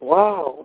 Wow.